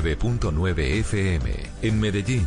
9.9 FM. En Medellín,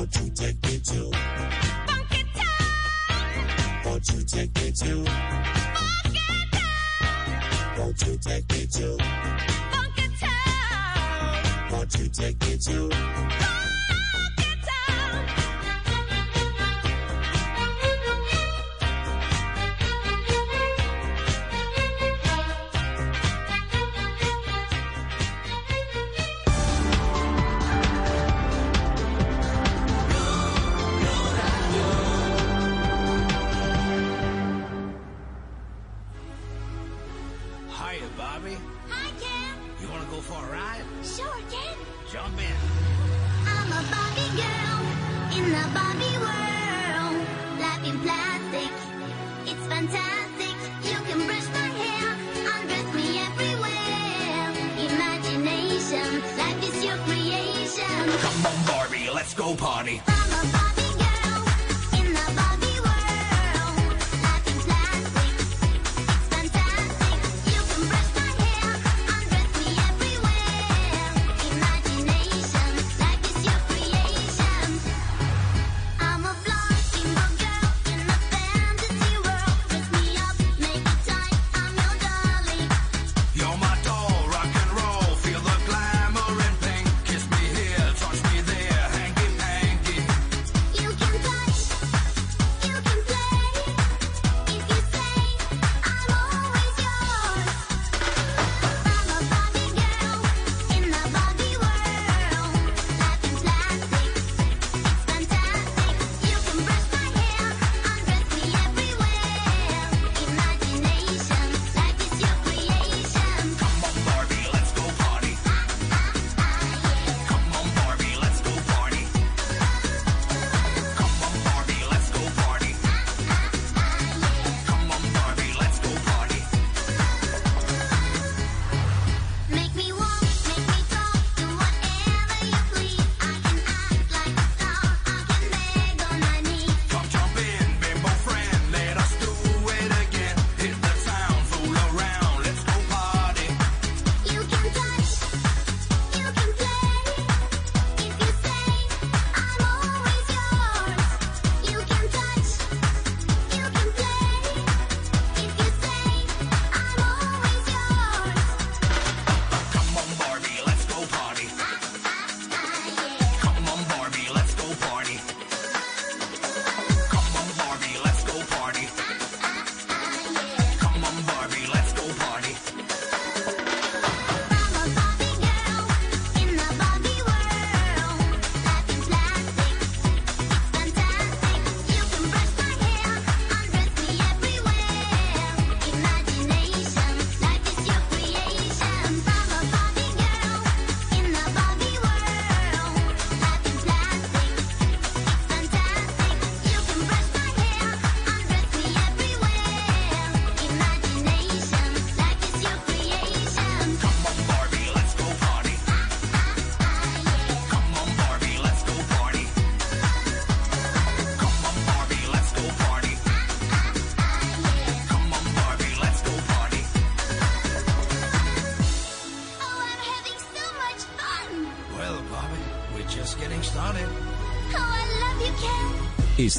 Won't take me to Funky Town? Won't take me to Funky Town? Won't take me to Funky Town? Won't take me to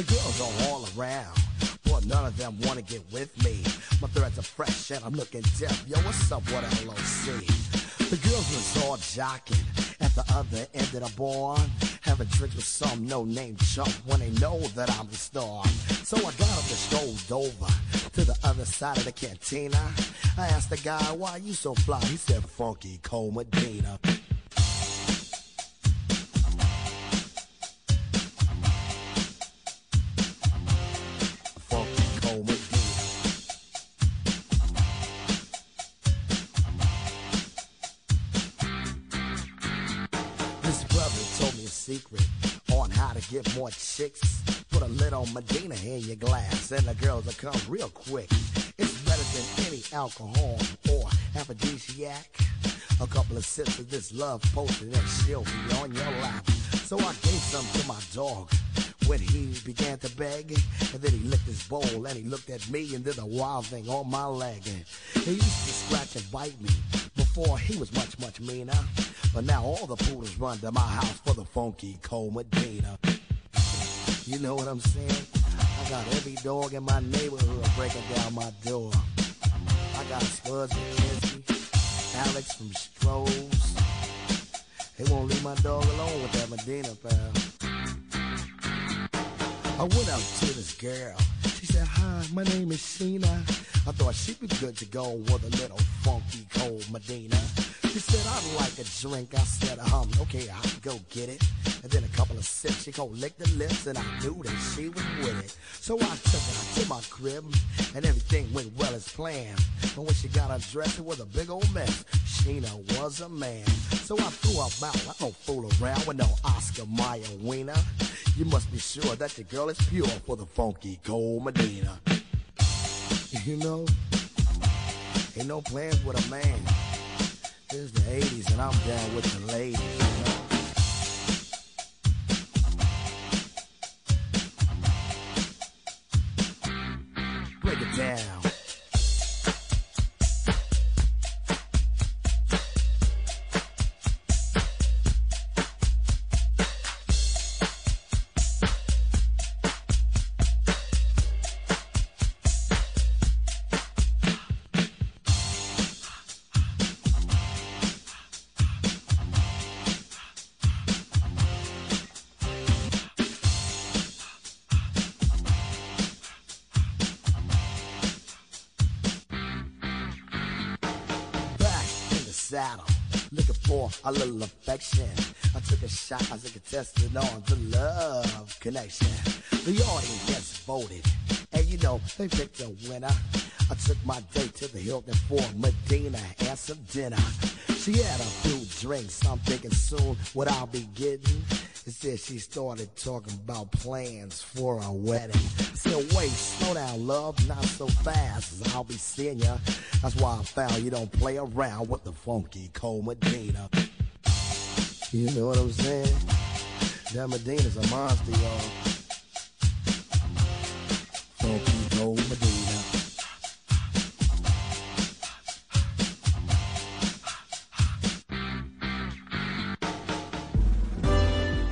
The girls are all around. But none of them wanna get with me. My threads are fresh and I'm looking deaf. Yo, what's up, what LOC? The girls was all jocking at the other end of the bar. Having drinks with some no-name chump when they know that I'm the star. So I got up and strolled over to the other side of the cantina. I asked the guy, why you so fly? He said, Funky Cole. And the girls will come real quick. It's better than any alcohol or aphrodisiac. A couple of sips of this love potion, and she'll be on your lap. So I gave some to my dog when he began to beg. And then he licked his bowl and he looked at me and did a wild thing on my leg. He used to scratch and bite me before he was much, much meaner. But now all the poodles run to my house for the funky cold Medina. You know what I'm saying? Got every dog in my neighborhood breaking down my door. I got Spuds McKenzie, Alex from Strohs. They won't leave my dog alone with that Medina pal. I went out to this girl. She said, hi, my name is Sheena. I thought she'd be good to go with a little funky cold Medina. She said, I'd like a drink. I said, um, okay, I'll go get it. And then a couple of sips, she gon' lick the lips, and I knew that she was with it. So I took her to my crib, and everything went well as planned. But when she got undressed, it was a big old mess. Sheena was a man. So I threw her out. I don't fool around with no Oscar Mayer wiener. You must be sure that your girl is pure for the funky gold Medina. You know, ain't no plans with a man. It's the 80s and I'm down with the ladies. A little affection. I took a shot as a contestant on the love connection. The audience voted, and you know, they picked a winner. I took my date to the Hilton for Medina and some dinner. She had a few drinks, I'm thinking soon what I'll be getting. Said she started talking about plans for a wedding. I said, wait, slow down, love, not so fast. I'll be seeing ya. That's why I found you don't play around with the funky cold Medina. You know what I'm saying? That Medina's a monster, y'all. Funky Gold Medina.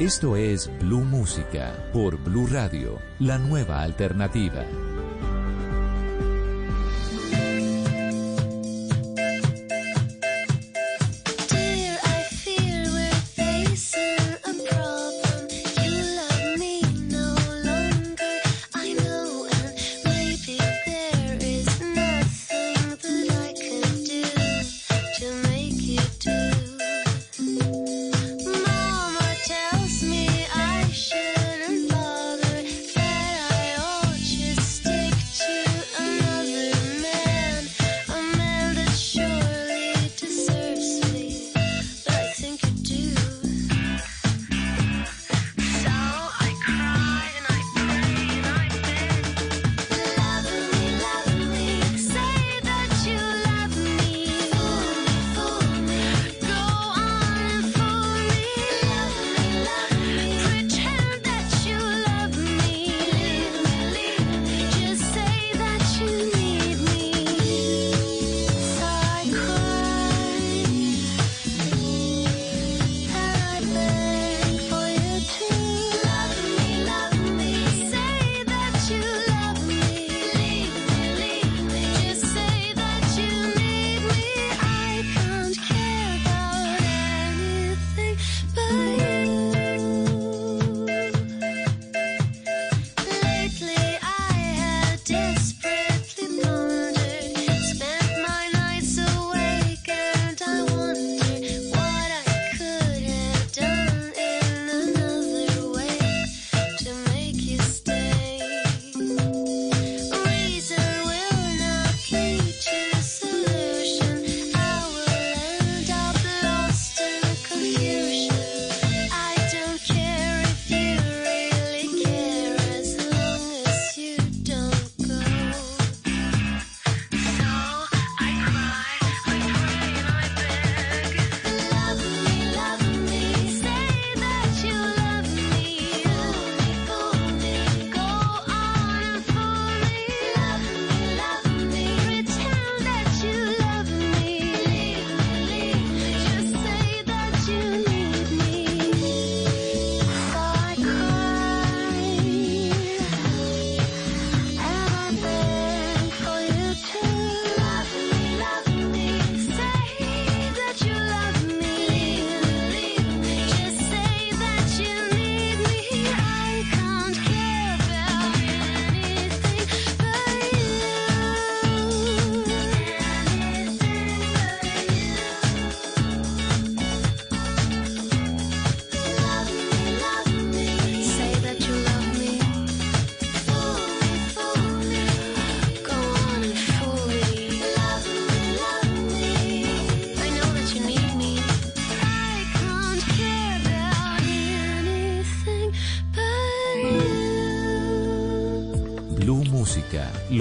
Esto es Blue Música por Blue Radio, la nueva alternativa.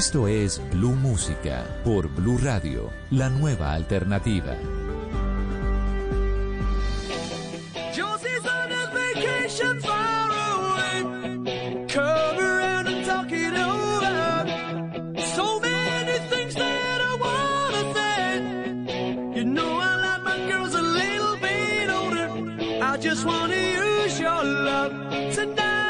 Esto es Blue Música por Blue Radio, la nueva alternativa. just wanna use your love tonight.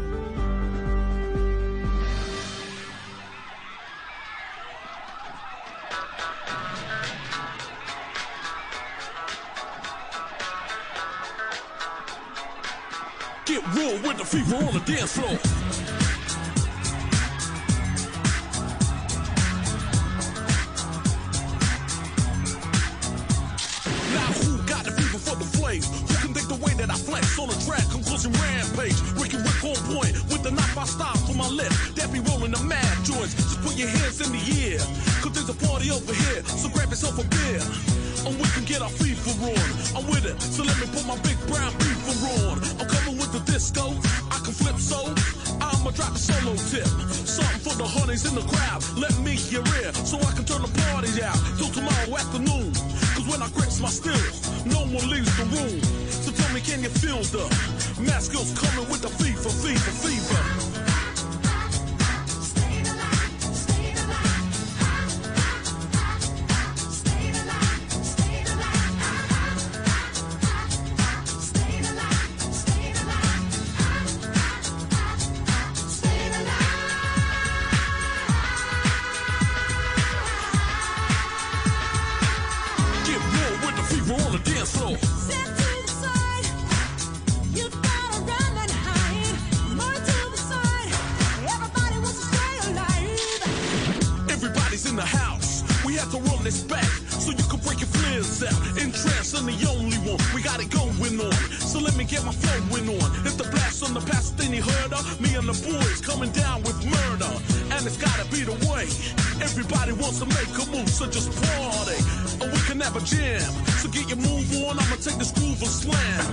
slam.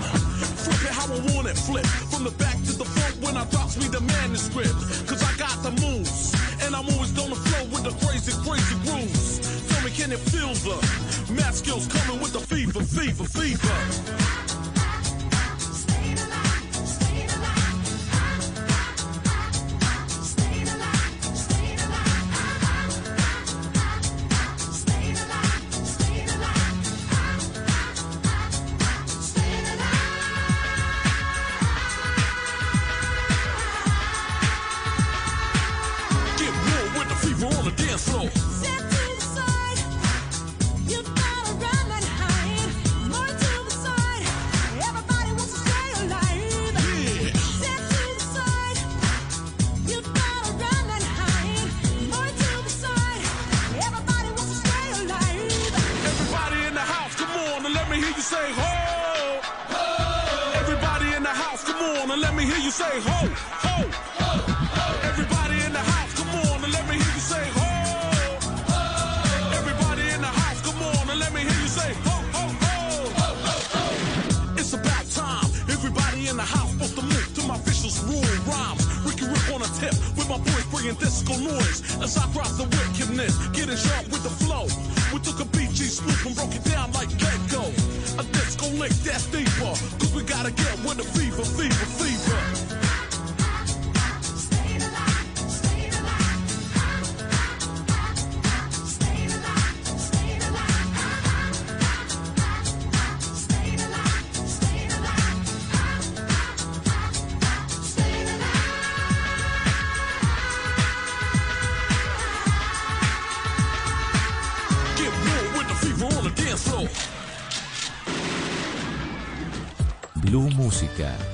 Flip it how I want it, flip. From the back to the front when I drops me the manuscript. Cause I got the moves. And I'm always on the flow with the crazy, crazy grooves. Tell me, can it feel the math skills coming with the fever, fever, fever?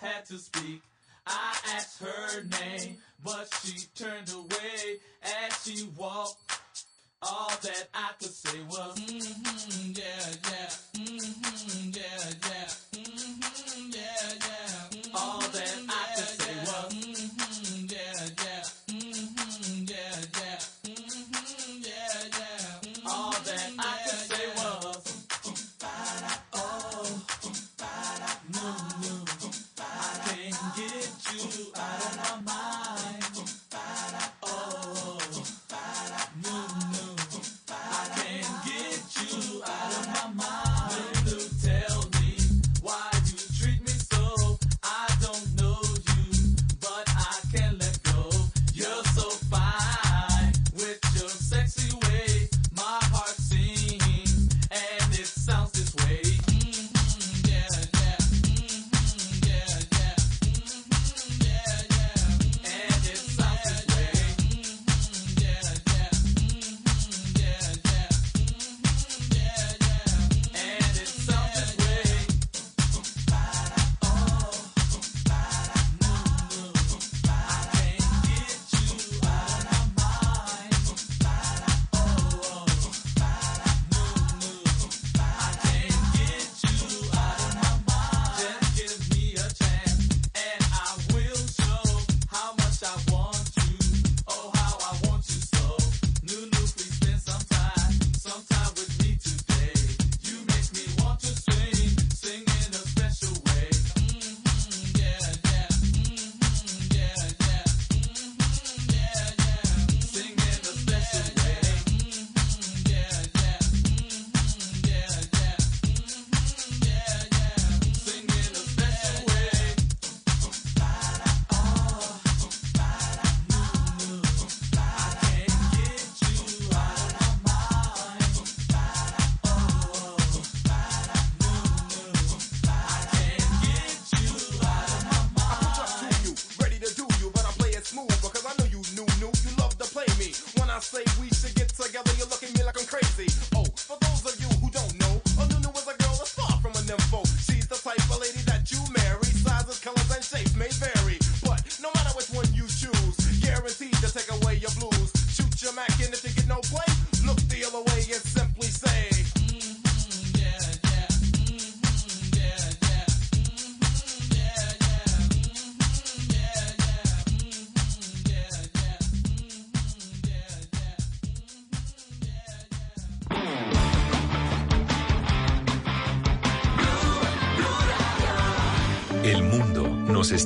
Had to speak. Guaranteed to take away your blues.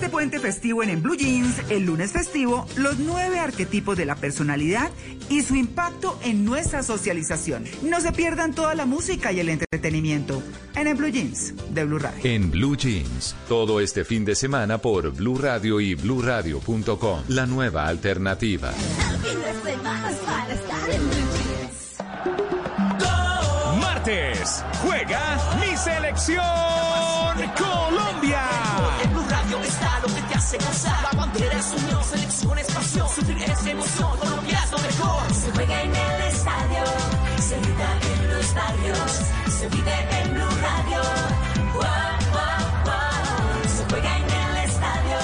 Este puente festivo en, en Blue Jeans, el lunes festivo, los nueve arquetipos de la personalidad y su impacto en nuestra socialización. No se pierdan toda la música y el entretenimiento en el Blue Jeans de Blue Radio. En Blue Jeans, todo este fin de semana por Blue Radio y bluradio.com. La nueva alternativa. Martes, juega mi selección Colombia. Es unión, selección es pasión, sentir es emoción. Colombia es lo mejor. Se juega en el estadio, se grita en los barrios, se vive en Blue Radio. Wow, wow, wow. Se juega en el estadio,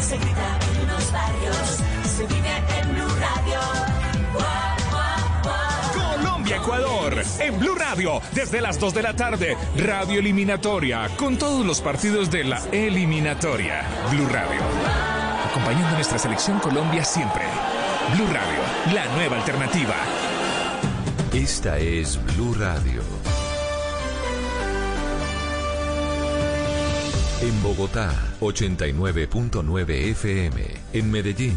se grita en los barrios, se vive en Blue Radio. Wow. Colombia-Ecuador. En Blue Radio, desde las 2 de la tarde. Radio eliminatoria, con todos los partidos de la eliminatoria. Blue Radio. Acompañando a nuestra selección Colombia siempre. Blue Radio, la nueva alternativa. Esta es Blue Radio. En Bogotá, 89.9 FM. En Medellín,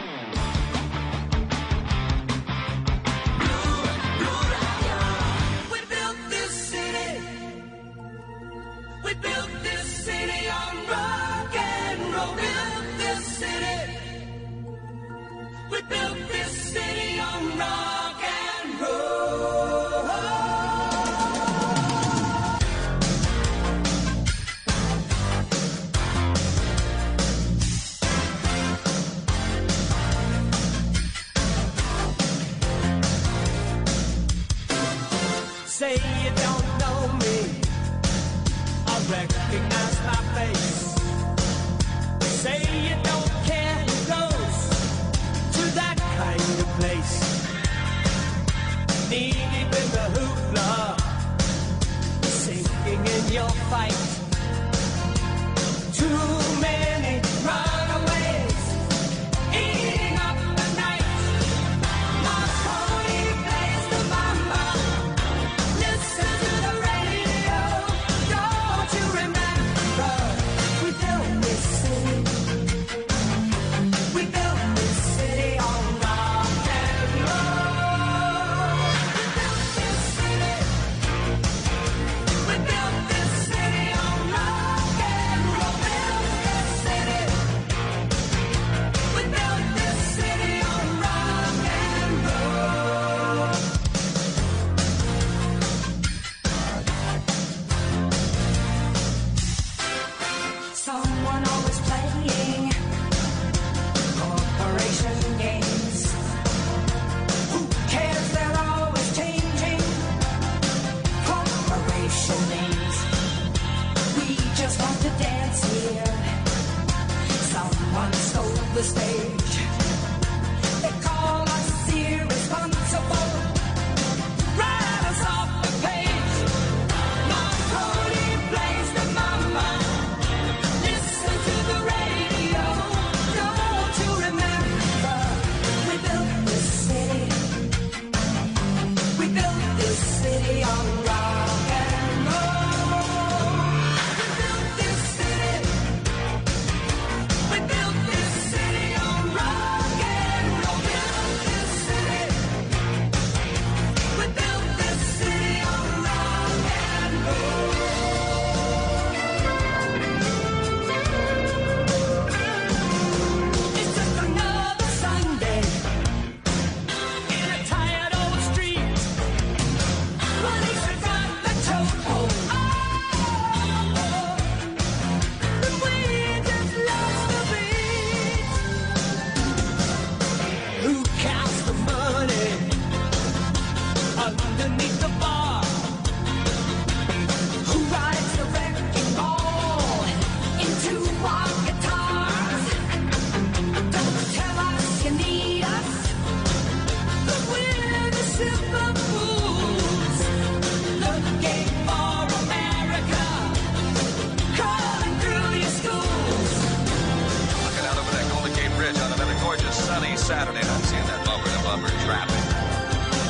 sunny Saturday night, seeing that bumper to bumper traffic.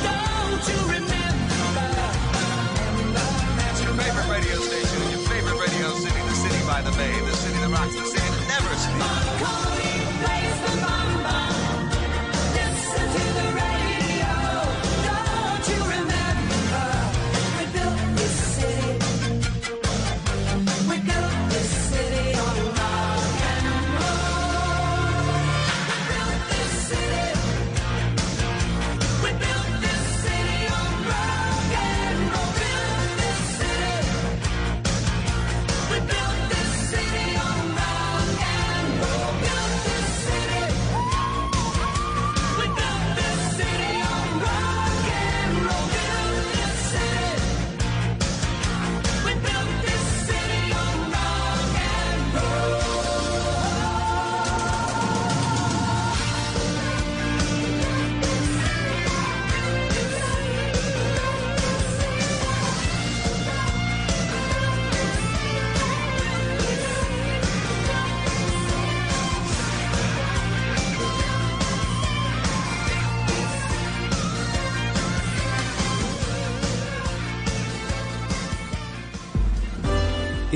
Don't you remember? Your favorite radio station in your favorite radio city, the city by the bay, the city that rocks the sand and never sleeps.